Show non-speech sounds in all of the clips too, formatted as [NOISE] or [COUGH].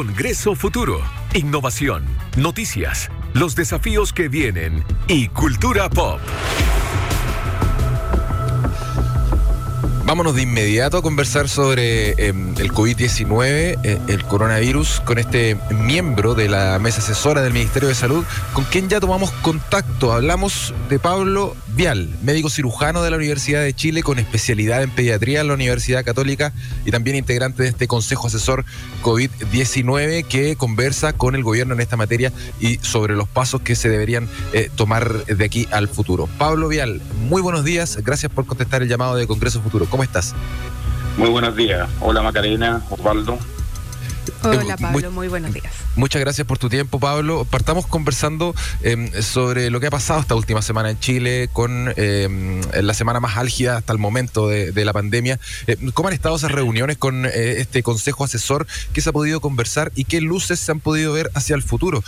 Congreso Futuro, innovación, noticias, los desafíos que vienen y cultura pop. Vámonos de inmediato a conversar sobre em, el COVID-19, eh, el coronavirus, con este miembro de la mesa asesora del Ministerio de Salud, con quien ya tomamos contacto. Hablamos de Pablo Vial, médico cirujano de la Universidad de Chile con especialidad en pediatría en la Universidad Católica y también integrante de este Consejo Asesor COVID-19 que conversa con el gobierno en esta materia y sobre los pasos que se deberían eh, tomar de aquí al futuro. Pablo Vial, muy buenos días, gracias por contestar el llamado de Congreso Futuro. ¿Cómo estás? Muy buenos días. Hola Macarena, Osvaldo. Hola Pablo, muy, buenos días. Muchas gracias por tu tiempo, Pablo. Partamos conversando em, sobre lo que ha pasado esta última semana en Chile, con em, la semana más álgida hasta el momento de, la pandemia. Em, ¿Cómo han estado esas reuniones con eh, este consejo asesor? ¿Qué se ha podido conversar y qué luces se han podido ver hacia el futuro?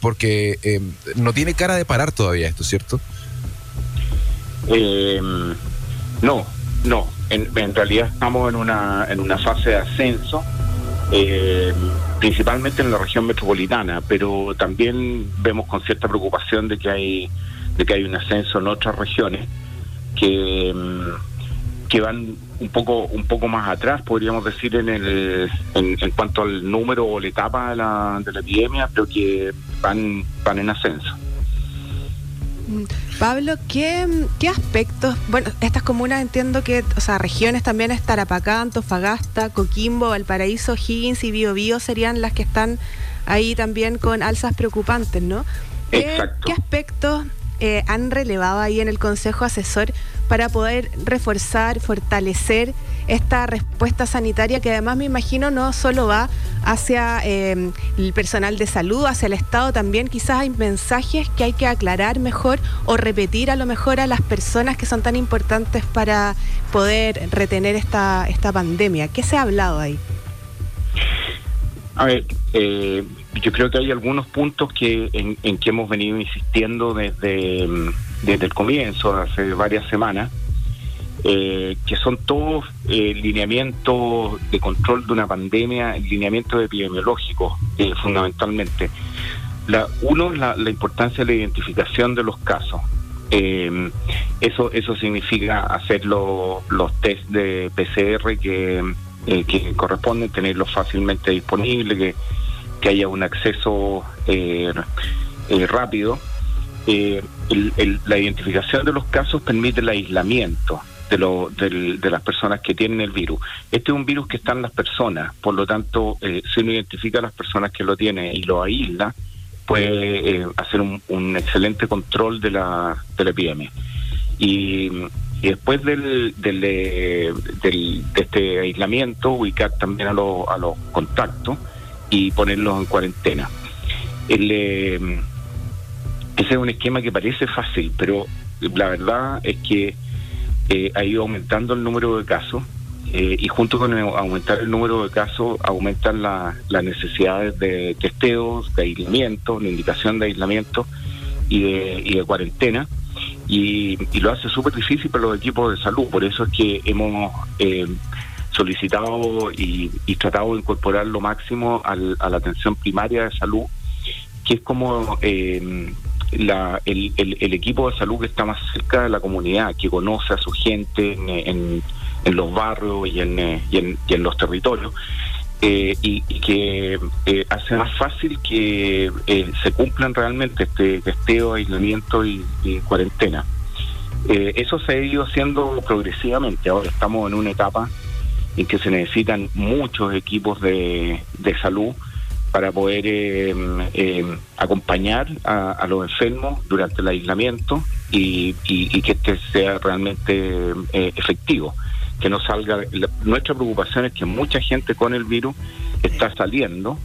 porque no tiene cara de parar todavía esto, ¿cierto? no, no. En, en realidad estamos en una, en una fase de ascenso eh, principalmente en la región metropolitana, pero también vemos con cierta preocupación de que hay de que hay un ascenso en otras regiones que mm, que van un poco un poco más atrás, podríamos decir en el en, cuanto al número o la etapa de la, de la epidemia, pero que van van en ascenso. Pablo, ¿qué, ¿qué, aspectos? Bueno, estas comunas entiendo que, o sea, regiones también es Tarapacá, Antofagasta, Coquimbo, Valparaíso, Higgins y Biobío serían las que están ahí también con alzas preocupantes, ¿no? ¿Qué, ¿Qué aspectos eh, han relevado ahí en el Consejo Asesor para poder reforzar, fortalecer esta respuesta sanitaria que además me imagino no solo va hacia em, el personal de salud, hacia el Estado, también quizás hay mensajes que hay que aclarar mejor o repetir a lo mejor a las personas que son tan importantes para poder retener esta, esta pandemia. ¿Qué se ha hablado ahí? A ver, eh, yo creo que hay algunos puntos que en, que hemos venido insistiendo desde, desde el comienzo, hace varias semanas, eh, que son todos eh, lineamientos de control de una pandemia, lineamientos epidemiológicos, eh, fundamentalmente. La, uno, la, la importancia de la identificación de los casos. Eh, eso, eso significa hacer los test de PCR que, que corresponden, tenerlos fácilmente disponibles, que que haya un acceso eh, eh, rápido. Eh, la identificación de los casos permite el aislamiento de, lo, de las personas que tienen el virus. Este es un virus que está en las personas, por lo tanto, si uno identifica a las personas que lo tienen y lo aísla, puede hacer un, excelente control de la, de la epidemia. Y, después del, del, de este aislamiento, ubicar también a, a los contactos y ponerlos en cuarentena. Eh, ese es un esquema que parece fácil, pero la verdad es que eh, ha ido aumentando el número de casos eh, y junto con aumentar el número de casos aumentan las necesidades de testeos, de aislamiento, la indicación de aislamiento y de, y de cuarentena. Y, y lo hace súper difícil para los equipos de salud. Por eso es que hemos solicitado y, tratado de incorporar lo máximo a la atención primaria de salud, que es como eh, la, el, el, equipo de salud que está más cerca de la comunidad, que conoce a su gente en, los barrios y en, eh, los territorios. Eh, y, que hace más fácil que se cumplan realmente este testeo, aislamiento y, cuarentena. eso se ha ido haciendo progresivamente. Ahora estamos en una etapa en que se necesitan muchos equipos de salud para poder eh, eh, acompañar a, los enfermos durante el aislamiento y, y, que este sea realmente eh, efectivo, que no salga. nuestra preocupación es que mucha gente con el virus está saliendo,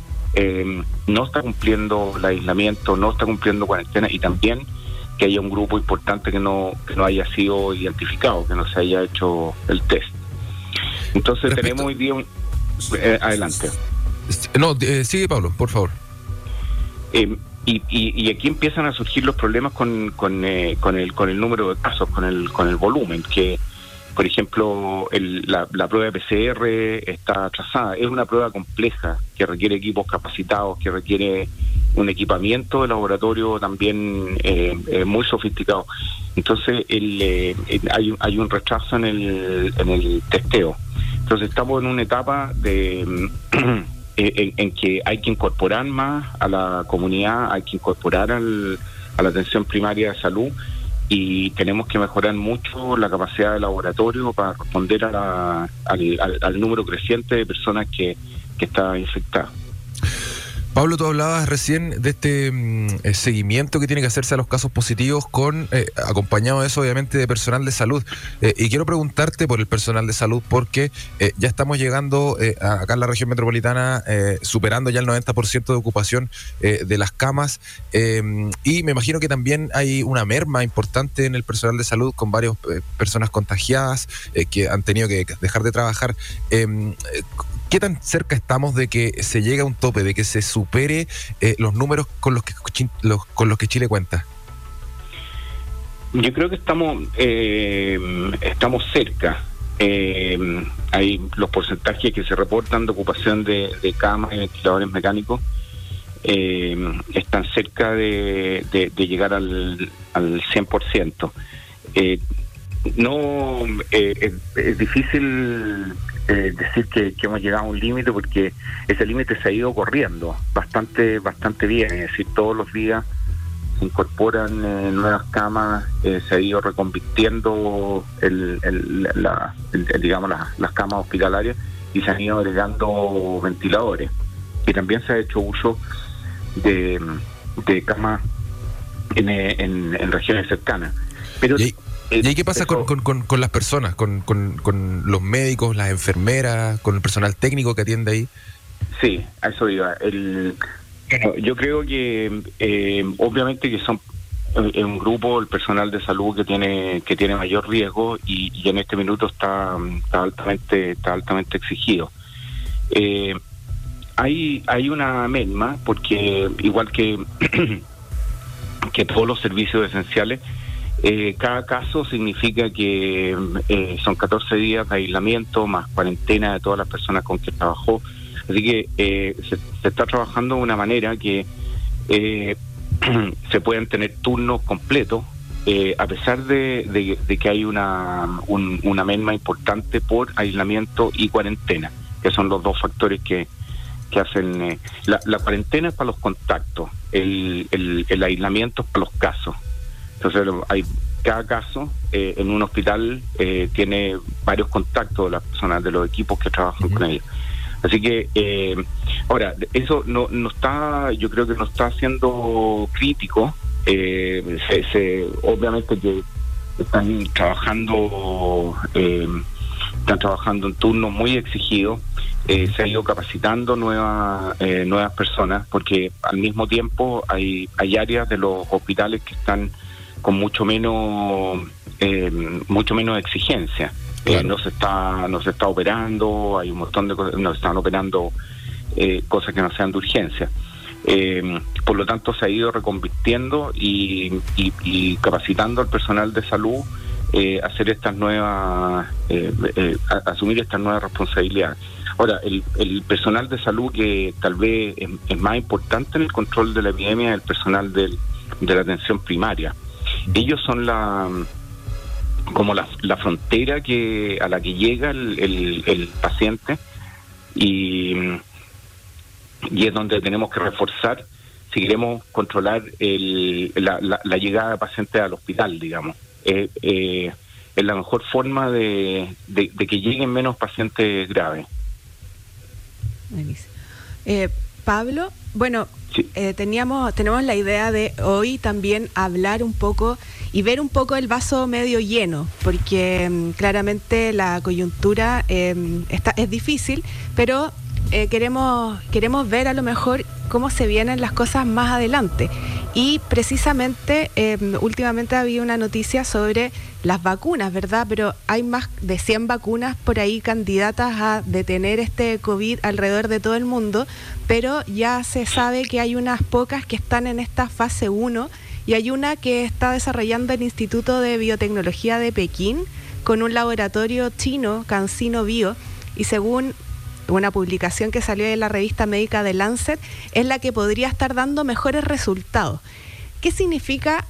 no está cumpliendo el aislamiento, no está cumpliendo cuarentena y también que haya un grupo importante que no, que no haya sido identificado, que no se haya hecho el test. Entonces tenemos hoy día un... Eh, adelante. No, eh, sigue Pablo, por favor. Eh, y, y, aquí empiezan a surgir los problemas con, con, con, el, con el número de casos, con el, con el volumen, que por ejemplo, la, prueba de PCR está atrasada. Es una prueba compleja que requiere equipos capacitados, que requiere un equipamiento de laboratorio también eh, eh, muy sofisticado. Entonces, el, hay, hay un retraso en el, en el testeo. Entonces, estamos en una etapa de... [CLEARS THROAT] en, que hay que incorporar más a la comunidad, hay que incorporar al, a la atención primaria de salud y tenemos que mejorar mucho la capacidad de laboratorio para responder a al, número creciente de personas que, que están infectadas. Pablo, tú hablabas recién de este mm, eh, seguimiento que tiene que hacerse a los casos positivos con eh, acompañado de eso obviamente de personal de salud. Eh, y quiero preguntarte por el personal de salud porque ya estamos llegando acá en la región metropolitana superando ya el 90% de ocupación de las camas y me imagino que también hay una merma importante en el personal de salud con varias personas contagiadas que han tenido que dejar de trabajar. ¿Qué tan cerca estamos de que se llegue a un tope, de que se supere eh, los números con los que con los que Chile cuenta? Yo creo que estamos eh, estamos cerca. Eh, hay los porcentajes que se reportan de ocupación de, camas y ventiladores mecánicos están cerca de, llegar al, al 100%. no es difícil eh, decir que, hemos llegado a un límite porque ese límite se ha ido corriendo bastante bastante bien, es decir, todos los días se incorporan eh, nuevas camas, eh, se ha ido reconvirtiendo el, digamos las, camas hospitalarias y se han ido agregando ventiladores. Y también se ha hecho uso de, de camas en, en, regiones cercanas. Pero ¿Y ahí qué pasa con, con, las personas, con, los médicos, las enfermeras, con el personal técnico que atiende ahí? Sí, a eso iba. El, yo creo que eh, obviamente que son eh, un grupo, el personal de salud que tiene que tiene mayor riesgo y, en este minuto está, altamente está altamente exigido. Eh, hay hay una merma porque igual que [CLEARS THROAT] que todos los servicios esenciales eh, cada caso significa que eh, son 14 días de aislamiento más cuarentena de todas las personas con que trabajó. Así que eh, se, está trabajando de una manera que [CLEARS THROAT] se pueden tener turnos completos, a pesar de, que hay una, una merma importante por aislamiento y cuarentena, que son los dos factores que, que hacen... La, la, cuarentena es para los contactos, el, el, el aislamiento es para los casos. Entonces hay cada caso eh, en un hospital eh, tiene varios contactos de las personas, de los equipos que trabajan con ellos. Así que, eh, ahora, eso no, no está, yo creo que no está siendo crítico. se, obviamente que están trabajando, están trabajando en turnos muy exigidos. se ha ido capacitando nuevas nuevas personas porque al mismo tiempo hay hay áreas de los hospitales que están con mucho menos eh, mucho menos exigencia. Eh, no se está no se está operando, hay un montón de cosas, no se están operando eh, cosas que no sean de urgencia. por lo tanto, se ha ido reconvirtiendo y, y, capacitando al personal de salud a hacer estas nuevas, asumir estas nuevas responsabilidades. Ahora, el, el, personal de salud que tal vez es, más importante en el control de la epidemia es el personal del, de la atención primaria ellos son la como la, frontera que a la que llega el, paciente y, y es donde tenemos que reforzar si queremos controlar la, llegada de pacientes al hospital, digamos. Eh, eh, es la mejor forma de, que lleguen menos pacientes graves. Eh, Pablo, bueno, eh, teníamos, tenemos la idea de hoy también hablar un poco y ver un poco el vaso medio lleno, porque mm, claramente la coyuntura em, está, es difícil, pero eh, queremos, queremos ver a lo mejor cómo se vienen las cosas más adelante. Y precisamente em, últimamente había una noticia sobre las vacunas, ¿verdad? Pero hay más de 100 vacunas por ahí candidatas a detener este COVID alrededor de todo el mundo, pero ya se sabe que hay unas pocas que están en esta fase 1 y hay una que está desarrollando el Instituto de Biotecnología de Pekín con un laboratorio chino, CanSino Bio, y según una publicación que salió en la revista médica de Lancet, es la que podría estar dando mejores resultados. ¿Qué significa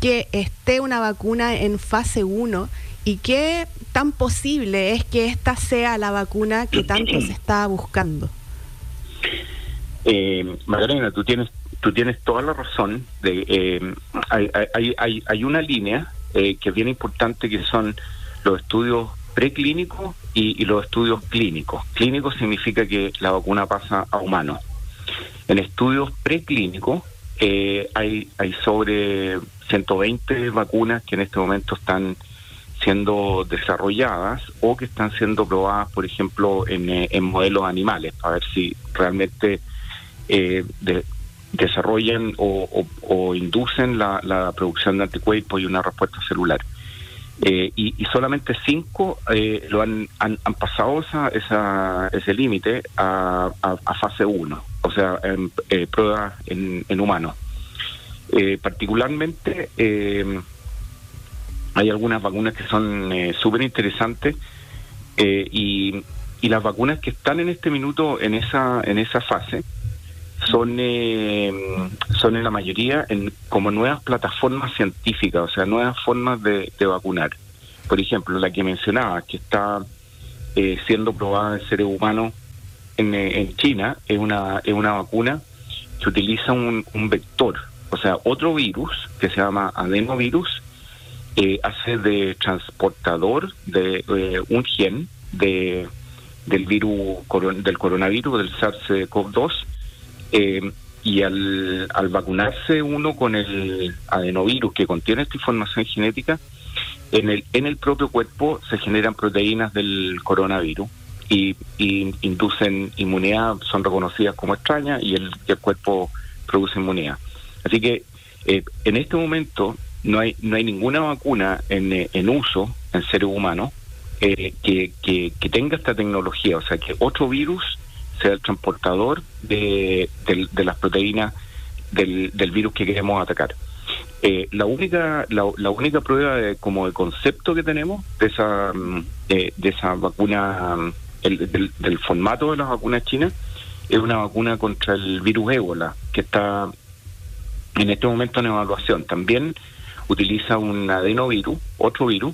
que esté una vacuna en fase 1 y qué tan posible es que esta sea la vacuna que tanto se está buscando? Eh, Magdalena, tú tienes tú tienes toda la razón. Eh, hay, una línea eh, que es bien importante que son los estudios preclínicos y, los estudios clínicos. Clínico significa que la vacuna pasa a humanos. En estudios preclínicos eh, hay, hay sobre 120 vacunas que en este momento están siendo desarrolladas o que están siendo probadas, por ejemplo, en, eh, en modelos animales, para ver si realmente eh, desarrollan o, o, inducen la, la, producción de anticuerpos y una respuesta celular. Eh, y, solamente cinco eh, lo han, han, pasado esa, esa, ese límite a, a, fase 1, o sea, en eh, pruebas en, en humanos. particularmente hay algunas vacunas que son súper interesantes y, y las vacunas que están en este minuto en esa, en esa fase son, eh, son en la mayoría en, como nuevas plataformas científicas, o sea, nuevas formas de, vacunar. Por ejemplo, la que mencionaba, que está eh, siendo probada en seres humanos en, eh, en, China, es una, es una vacuna que utiliza un, un vector, o sea, otro virus que se llama adenovirus, hace de transportador de un gen de, del virus del coronavirus, del SARS-CoV-2, eh, y al, al, vacunarse uno con el adenovirus que contiene esta información genética, en el, en el propio cuerpo se generan proteínas del coronavirus y, inducen inmunidad, son reconocidas como extrañas y el, el cuerpo produce inmunidad. Así que eh, en este momento no hay, no hay ninguna vacuna en, eh, en uso en seres humanos que, que, que tenga esta tecnología, o sea, que otro virus sea el transportador de, las proteínas del, virus que queremos atacar. Eh, la única la, única prueba de, como de concepto que tenemos de esa mm, de esa vacuna mm, el, del, formato de las vacunas chinas es una vacuna contra el virus ébola que está en este momento en evaluación también utiliza un adenovirus otro virus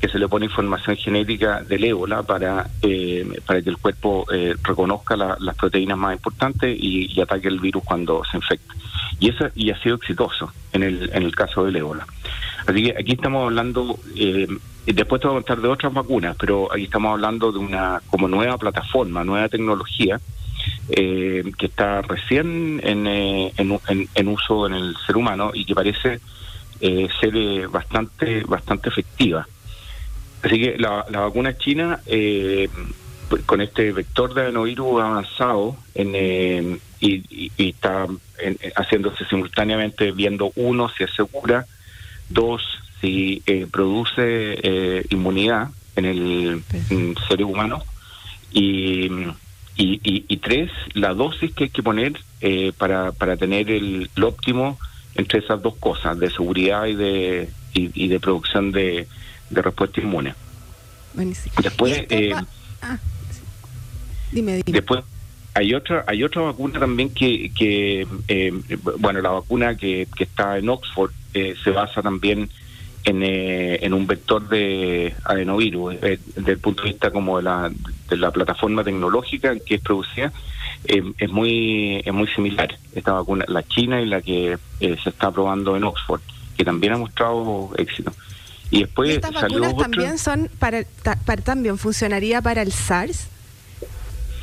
que se le pone información genética del ébola para, eh, para que el cuerpo eh, reconozca las proteínas más importantes y, ataque el virus cuando se infecta. Y eso y ha sido exitoso en el, en el caso del ébola. Así que aquí estamos hablando, eh, después te voy a contar de otras vacunas, pero aquí estamos hablando de una como nueva plataforma, nueva tecnología que está recién en, en, en, uso en el ser humano y que parece ser bastante, bastante efectiva. Así que la, vacuna china, eh, con este vector de adenovirus avanzado en, eh, y, está haciéndose simultáneamente viendo, uno, si asegura, dos, si eh, produce inmunidad en el ser humano, y, y, tres, la dosis que hay que poner para, para tener el, óptimo entre esas dos cosas, de seguridad y de, y de producción de de respuesta inmune. Después, eh, ah, dime, después hay otra hay otra vacuna también que, que eh, bueno, la vacuna que, que está en Oxford eh, se basa también en, en un vector de adenovirus, desde el punto de vista como de la, de la plataforma tecnológica que es producida, es muy es muy similar esta vacuna, la china y la que se está probando en Oxford, que también ha mostrado éxito. Y después estas vacunas también son para, para, también funcionaría para el SARS.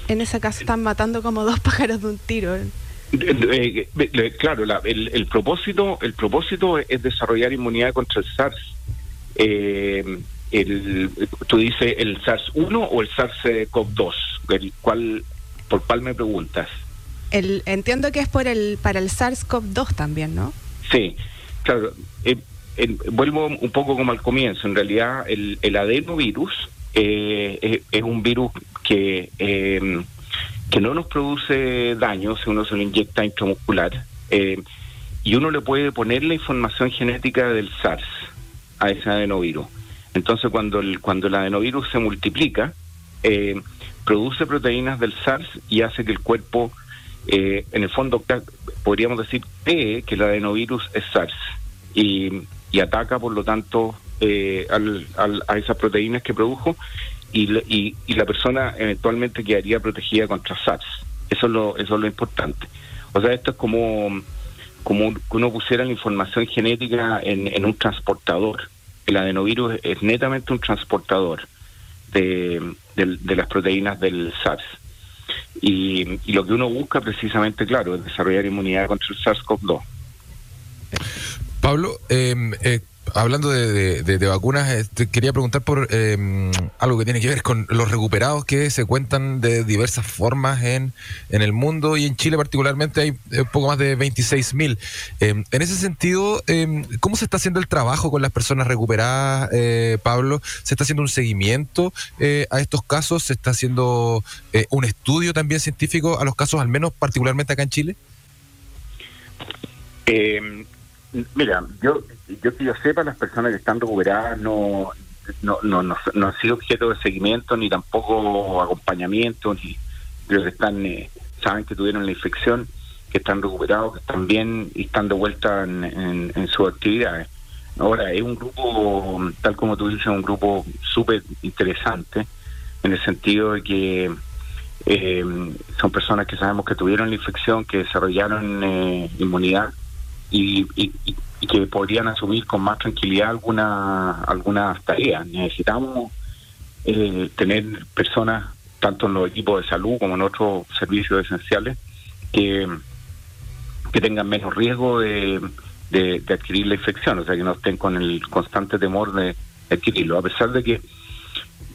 En ese caso están matando como dos [LAUGHS] pájaros de un tiro. Eh, eh, claro, el, propósito el propósito es desarrollar inmunidad contra el SARS. Eh, el, tú dices el SARS-1 o el SARS-CoV-2, el cual, ¿por cuál me preguntas? El, entiendo que es por el para el SARS-CoV-2 también, ¿no? Sí, claro vuelvo un poco como al comienzo, en realidad el, el adenovirus eh, es, un virus que, em, que no nos produce daño si uno se lo inyecta intramuscular eh, y uno le puede poner la información genética del SARS a ese adenovirus. Entonces, cuando el, cuando el adenovirus se multiplica, eh, produce proteínas del SARS y hace que el cuerpo, eh, en el fondo, podríamos decir, cree que el adenovirus es SARS y, ataca, por lo tanto, eh, a esas proteínas que produjo y, y, la persona eventualmente quedaría protegida contra SARS. Eso es lo, eso es lo importante. O sea, esto es como, como uno pusiera la información genética en, en un transportador. El adenovirus es netamente un transportador de, las proteínas del SARS. Y, y, lo que uno busca precisamente, claro, es desarrollar inmunidad contra el SARS-CoV-2. Pablo, eh, eh, hablando de, vacunas, este, quería preguntar por em, algo que tiene que ver con los recuperados que se cuentan de diversas formas en, en el mundo y en Chile particularmente hay un eh, poco más de 26 mil. Em, en ese sentido, em, ¿cómo se está haciendo el trabajo con las personas recuperadas, eh, Pablo? ¿Se está haciendo un seguimiento eh, a estos casos? ¿Se está haciendo un estudio también científico a los casos, al menos particularmente acá en Chile? Mira, yo, yo que yo sepa, las personas que están recuperadas no, no, no, no, han sido objeto de seguimiento ni tampoco acompañamiento, ni los que están, eh, saben que tuvieron la infección, que están recuperados, que están bien y están de vuelta en, en, sus actividades. Ahora, es un grupo, tal como tú dices, un grupo súper interesante, en el sentido de que eh, son personas que sabemos que tuvieron la infección, que desarrollaron eh, inmunidad y, que podrían asumir con más tranquilidad alguna algunas tareas. Necesitamos eh, tener personas, tanto en los equipos de salud como en otros servicios esenciales, que, que tengan menos riesgo de, de, adquirir la infección, o sea, que no estén con el constante temor de adquirirlo, a pesar de que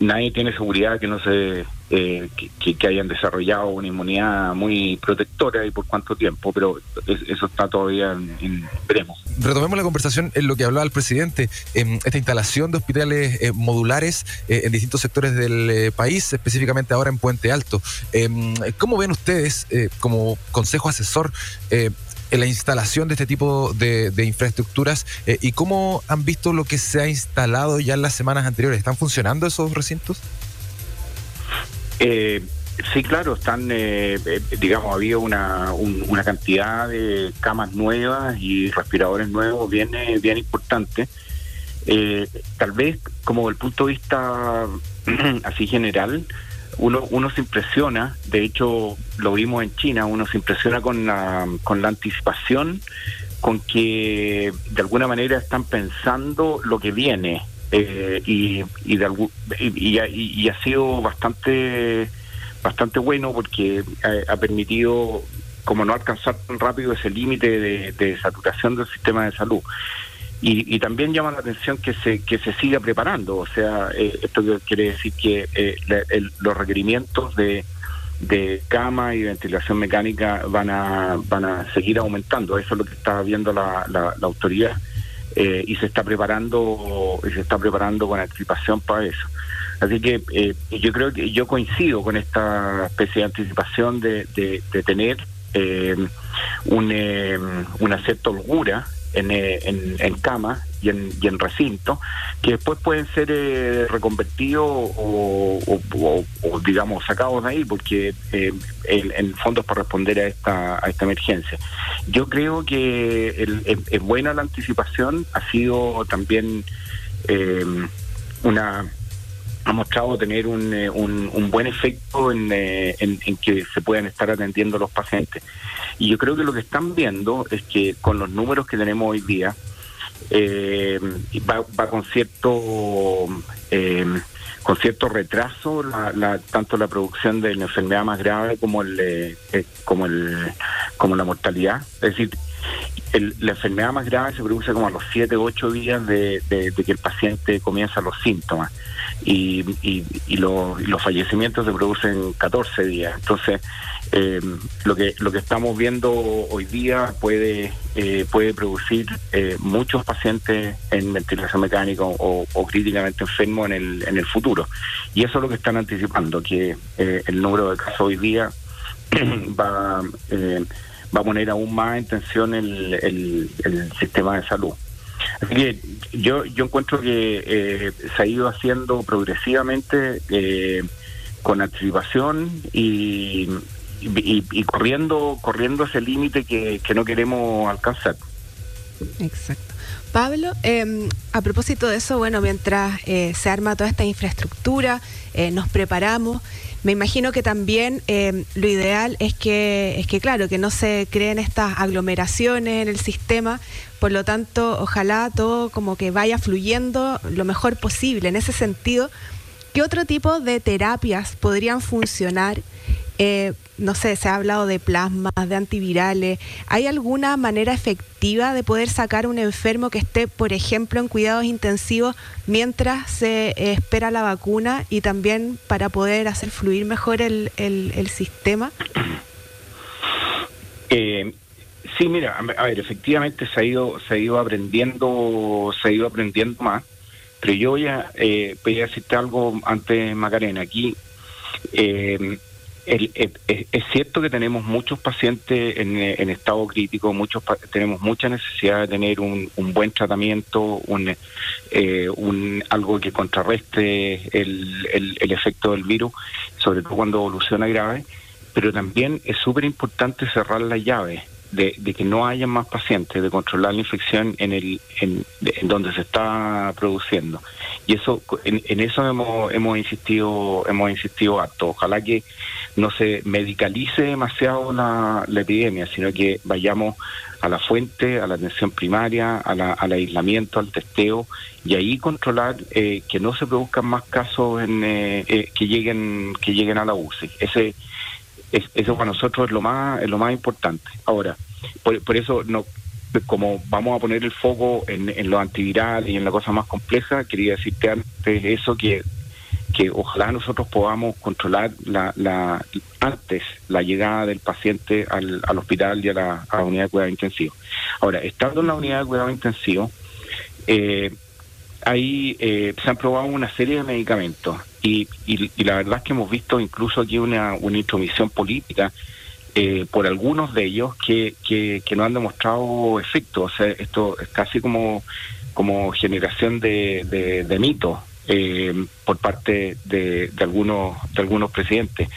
nadie tiene seguridad que no se eh, que, hayan desarrollado una inmunidad muy protectora y por cuánto tiempo, pero eso está todavía en, veremos. Retomemos la conversación en lo que hablaba el presidente, en esta instalación de hospitales eh, modulares eh, en distintos sectores del país, específicamente ahora en Puente Alto. Em, ¿Cómo ven ustedes como consejo asesor en la instalación de este tipo de, infraestructuras eh, y cómo han visto lo que se ha instalado ya en las semanas anteriores. ¿Están funcionando esos recintos? Eh, sí, claro, están, eh, eh digamos, había una, una cantidad de camas nuevas y respiradores nuevos bien, bien importante. tal vez, como el punto de vista [CLEARS THROAT] así general, uno, uno se impresiona, de hecho lo vimos en China, uno se impresiona con la, con la anticipación, con que de alguna manera están pensando lo que viene eh, y, y, de y, ha sido bastante bastante bueno porque ha, permitido como no alcanzar tan rápido ese límite de saturación del sistema de salud. Y, también llama la atención que se que se siga preparando, o sea, eh, esto quiere decir que eh, los requerimientos de, de cama y ventilación mecánica van a van a seguir aumentando, eso es lo que está viendo la, la, autoridad eh, y se está preparando y se está preparando con anticipación para eso. Así que yo creo que yo coincido con esta especie de anticipación de, de, de tener un, una cierta holgura eh, en, en, cama y en, y en recinto, que después pueden ser eh, reconvertidos o, digamos, sacados de ahí, porque eh, en el fondo para responder a esta, a esta emergencia. Yo creo que es, buena la anticipación, ha sido también una ha mostrado tener un, un, buen efecto en, en, en, que se puedan estar atendiendo los pacientes. Y yo creo que lo que están viendo es que con los números que tenemos hoy día, eh, va, con cierto eh, con cierto retraso la, tanto la producción de la enfermedad más grave como el eh, como el como la mortalidad es decir la enfermedad más grave se produce como a los 7 o 8 días de, que el paciente comienza los síntomas. Y, y, los, los fallecimientos se producen 14 días. Entonces eh, lo que lo que estamos viendo hoy día puede eh, puede producir eh, muchos pacientes en ventilación mecánica o, críticamente enfermos en el en el futuro. Y eso es lo que están anticipando que el número de casos hoy día [CLEARS THROAT] va va a poner aún más en tensión el, el, sistema de salud Así que yo, yo encuentro que eh, se ha ido haciendo progresivamente eh, con anticipación y, y, corriendo corriendo ese límite que, que no queremos alcanzar. Exacto. Pablo, em, a propósito de eso, bueno, mientras eh, se arma toda esta infraestructura, eh, nos preparamos, me imagino que también em, lo ideal es que, es que, claro, que no se creen estas aglomeraciones en el sistema, por lo tanto, ojalá todo como que vaya fluyendo lo mejor posible. En ese sentido, ¿qué otro tipo de terapias podrían funcionar? Eh, no sé, se ha hablado de plasmas, de antivirales. ¿Hay alguna manera efectiva de poder sacar un enfermo que esté, por ejemplo, en cuidados intensivos mientras se espera la vacuna y también para poder hacer fluir mejor el, sistema? [CLEARS THROAT] Eh, sí, mira, a ver, efectivamente se ha ido, se ha ido aprendiendo, se ha ido aprendiendo más. Pero yo voy a, eh, algo antes, Macarena. Aquí eh, es cierto que tenemos muchos pacientes en, en estado crítico, muchos tenemos mucha necesidad de tener un, buen tratamiento, un, eh, un, algo que contrarreste el, el, efecto del virus, sobre todo cuando evoluciona grave, pero también es súper importante cerrar la llave de, que no haya más pacientes, de controlar la infección en el en, donde se está produciendo. Y eso en, eso hemos hemos insistido hemos insistido harto. Ojalá que no se medicalice demasiado la, epidemia, sino que vayamos a la fuente, a la atención primaria, a la, al aislamiento, al testeo y ahí controlar eh, que no se produzcan más casos en, eh, eh, que lleguen que lleguen a la UCI. Ese eso para nosotros es lo más es lo más importante. Ahora, por, eso no como vamos a poner el foco en, en lo antiviral y en la cosa más compleja, quería decirte antes eso que que ojalá nosotros podamos controlar la, la, antes la llegada del paciente al, al hospital y a la, unidad de cuidado intensivo. Ahora, estando en la unidad de cuidado intensivo, eh, ahí eh, se han probado una serie de medicamentos y, y, la verdad es que hemos visto incluso aquí una, una intromisión política eh, por algunos de ellos que, que, no han demostrado efecto. O sea, esto es casi como, como generación de, de, mitos eh, por parte de, de, algunos, de algunos presidentes.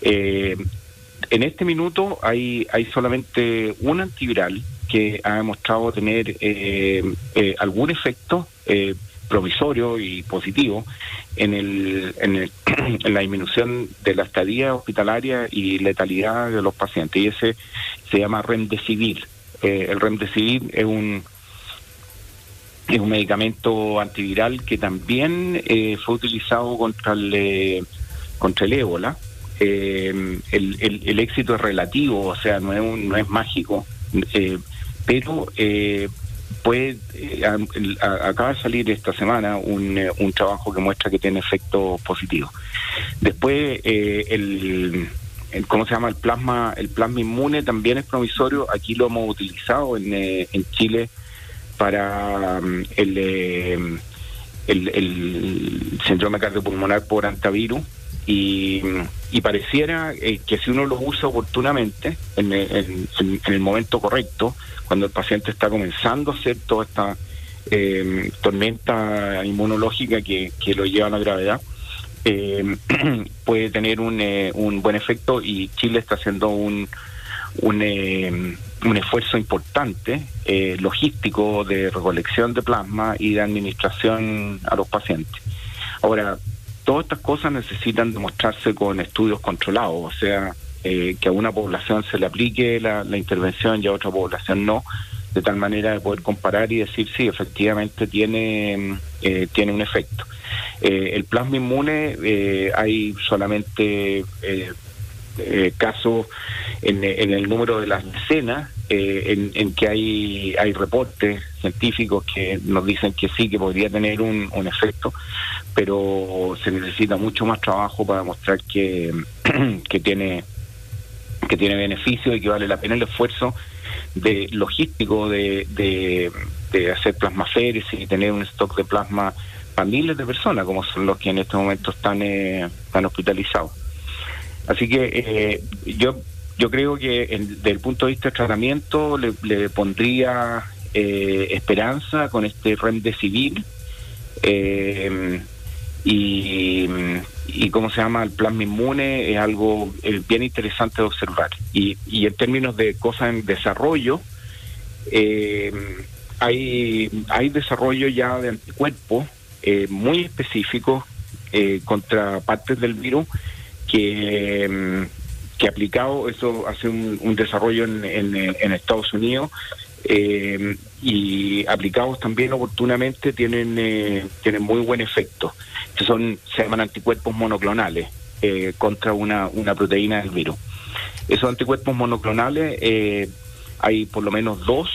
en este minuto hay, hay solamente un antiviral que ha demostrado tener eh, eh, algún efecto eh, provisorio y positivo en, el, en, el, [CLEARS THROAT] en la disminución de la estadía hospitalaria y letalidad de los pacientes. Y ese se llama Remdesivir. el Remdesivir es un es un medicamento antiviral que también fue utilizado contra el contra el ébola. el, el, éxito es relativo, o sea, no es, mágico. Eh, pero eh, puede, eh, acaba de salir esta semana un, eh, un, trabajo que muestra que tiene efectos positivos. Después, eh, el, ¿cómo se llama? El plasma, el plasma inmune también es provisorio. Aquí lo hemos utilizado en, en Chile para mm, el, el, el síndrome cardiopulmonar por antivirus y, y pareciera que si uno lo usa oportunamente en, en, el momento correcto, cuando el paciente está comenzando a hacer toda esta eh, tormenta inmunológica que, que, lo lleva a la gravedad, eh, [CLEARS THROAT] puede tener un, eh, un buen efecto y Chile está haciendo un, un, un esfuerzo importante logístico de recolección de plasma y de administración a los pacientes. Ahora, todas estas cosas necesitan demostrarse con estudios controlados, o sea, eh, que a una población se le aplique la, intervención y a otra población no, de tal manera de poder comparar y decir si efectivamente tiene, eh, tiene un efecto. Eh, el plasma inmune hay solamente casos en, el número de las decenas en, que hay, hay reportes científicos que nos dicen que sí, que podría tener un, un efecto, pero se necesita mucho más trabajo para demostrar que, [CLEARS THROAT] que tiene que tiene beneficio y que vale la pena el esfuerzo de logístico de, de, hacer plasmaféresis y tener un stock de plasma para miles de personas, como son los que en este momento están, eh, están hospitalizados. Así que eh, yo yo creo que desde el punto de vista de tratamiento le, pondría eh, esperanza con este remdesivir eh, y, y cómo se llama el plasma inmune es algo eh, bien interesante de observar. Y, y en términos de cosas en desarrollo eh, hay hay desarrollo ya de anticuerpos eh, muy específicos contra partes del virus que mm, que aplicado eso hace un, desarrollo en, en, en Estados Unidos eh, y aplicados también oportunamente tienen eh, tienen muy buen efecto que son se llaman anticuerpos monoclonales eh, contra una, una proteína del virus. Esos anticuerpos monoclonales eh, hay por lo menos dos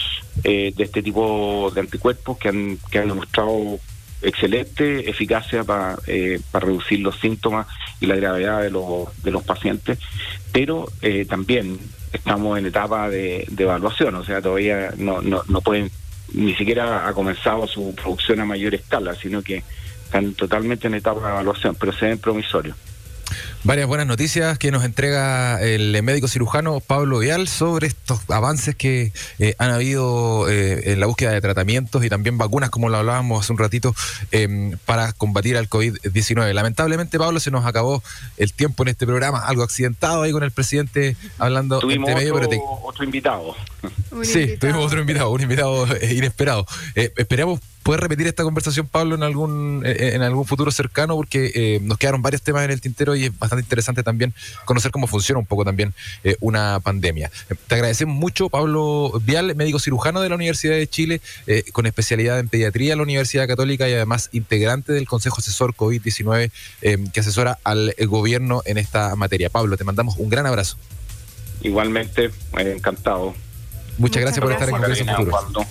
eh, de este tipo de anticuerpos que han que han demostrado excelente eficacia para eh, para reducir los síntomas y la gravedad de los de los pacientes pero eh, también estamos en etapa de, de evaluación, o sea, todavía no, no, no pueden, ni siquiera ha comenzado su producción a mayor escala, sino que están totalmente en etapa de evaluación, pero se ven promisorios. Varias buenas noticias que nos entrega el médico cirujano Pablo Vial sobre estos avances que eh, han habido eh, en la búsqueda de tratamientos y también vacunas, como lo hablábamos hace un ratito, eh, para combatir al COVID-19. Lamentablemente, Pablo, se nos acabó el tiempo en este programa, algo accidentado ahí con el presidente hablando Tuvimos entre medio, otro, pero te- otro invitado. Sí, invitado. tuvimos otro invitado, un invitado eh, inesperado. Eh, esperamos poder repetir esta conversación, Pablo, en algún eh, en algún futuro cercano, porque eh, nos quedaron varios temas en el tintero y es bastante interesante también conocer cómo funciona un poco también eh, una pandemia. Eh, Te agradecemos mucho, Pablo Vial, médico cirujano de la Universidad de Chile, eh, con especialidad en pediatría de la Universidad Católica y además integrante del Consejo Asesor COVID-19 eh, que asesora al eh, gobierno en esta materia. Pablo, te mandamos un gran abrazo. Igualmente, eh, encantado. Muchas Muchas gracias por estar en Congreso Futuro.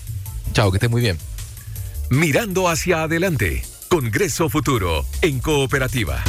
Chao, que estés muy bien. Mirando hacia adelante. Congreso Futuro en Cooperativa.